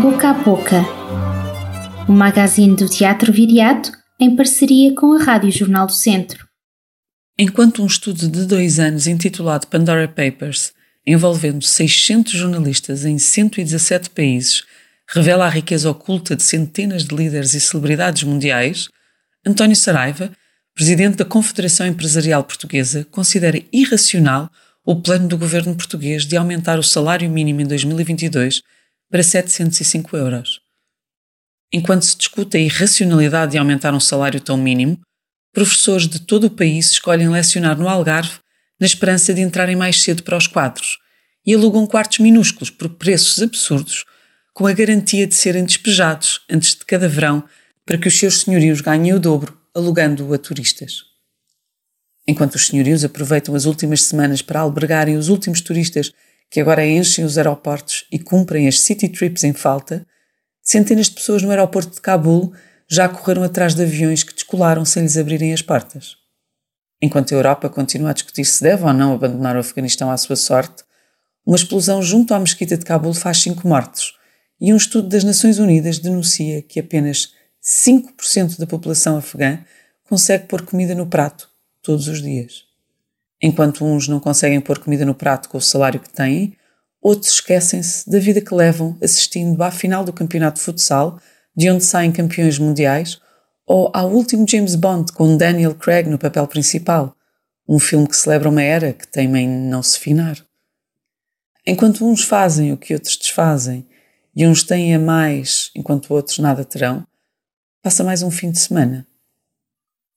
Boca a Boca, o magazine do Teatro Viriato em parceria com a Rádio Jornal do Centro. Enquanto um estudo de dois anos intitulado Pandora Papers, envolvendo 600 jornalistas em 117 países, revela a riqueza oculta de centenas de líderes e celebridades mundiais, António Saraiva, presidente da Confederação Empresarial Portuguesa, considera irracional o plano do governo português de aumentar o salário mínimo em 2022 para 705 euros. Enquanto se discute a irracionalidade de aumentar um salário tão mínimo, professores de todo o país escolhem lecionar no Algarve na esperança de entrarem mais cedo para os quadros e alugam quartos minúsculos por preços absurdos, com a garantia de serem despejados antes de cada verão para que os seus senhorios ganhem o dobro, alugando-o a turistas. Enquanto os senhorios aproveitam as últimas semanas para albergarem os últimos turistas que agora enchem os aeroportos e cumprem as city trips em falta, centenas de pessoas no aeroporto de Cabul já correram atrás de aviões que descolaram sem lhes abrirem as portas. Enquanto a Europa continua a discutir se deve ou não abandonar o Afeganistão à sua sorte, uma explosão junto à mesquita de Cabul faz cinco mortos e um estudo das Nações Unidas denuncia que apenas 5% da população afegã consegue pôr comida no prato todos os dias. Enquanto uns não conseguem pôr comida no prato com o salário que têm, outros esquecem-se da vida que levam assistindo à final do campeonato de futsal, de onde saem campeões mundiais, ou ao último James Bond com Daniel Craig no papel principal, um filme que celebra uma era que teima em não se finar. Enquanto uns fazem o que outros desfazem e uns têm a mais enquanto outros nada terão, passa mais um fim de semana.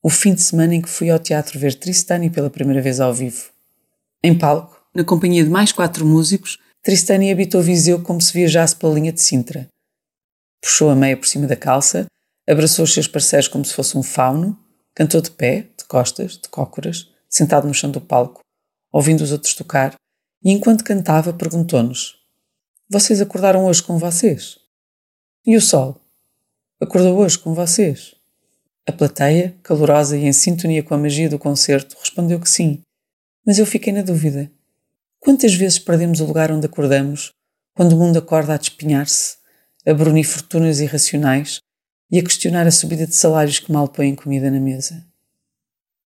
O fim de semana em que fui ao teatro ver Tristani pela primeira vez ao vivo. Em palco, na companhia de mais quatro músicos, Tristani habitou Viseu como se viajasse pela linha de Sintra. Puxou a meia por cima da calça, abraçou os seus parceiros como se fosse um fauno, cantou de pé, de costas, de cócoras, sentado no chão do palco, ouvindo os outros tocar, e enquanto cantava perguntou-nos: Vocês acordaram hoje com vocês? E o sol? Acordou hoje com vocês? A plateia, calorosa e em sintonia com a magia do concerto, respondeu que sim, mas eu fiquei na dúvida. Quantas vezes perdemos o lugar onde acordamos, quando o mundo acorda a despenhar-se, a brunir fortunas irracionais e a questionar a subida de salários que mal põem comida na mesa?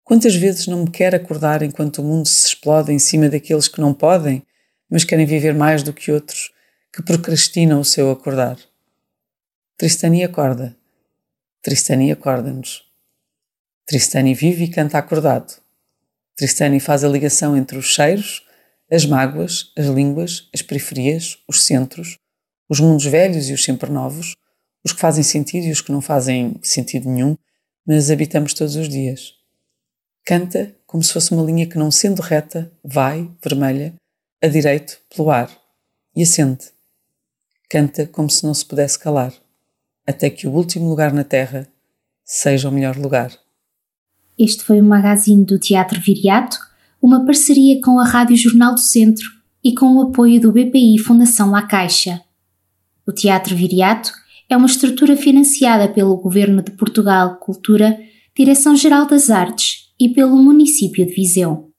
Quantas vezes não me quer acordar enquanto o mundo se explode em cima daqueles que não podem, mas querem viver mais do que outros, que procrastinam o seu acordar? Tristani acorda. Tristani acorda-nos. Tristani vive e canta acordado. Tristani faz a ligação entre os cheiros, as mágoas, as línguas, as periferias, os centros, os mundos velhos e os sempre novos, os que fazem sentido e os que não fazem sentido nenhum, mas habitamos todos os dias. Canta como se fosse uma linha que, não sendo reta, vai, vermelha, a direito, pelo ar, e acende. Canta como se não se pudesse calar, até que o último lugar na Terra seja o melhor lugar. Este foi o magazine do Teatro Viriato uma parceria com a Rádio Jornal do Centro e com o apoio do BPI Fundação La Caixa. O Teatro Viriato é uma estrutura financiada pelo Governo de Portugal Cultura, Direção-Geral das Artes e pelo município de Viseu.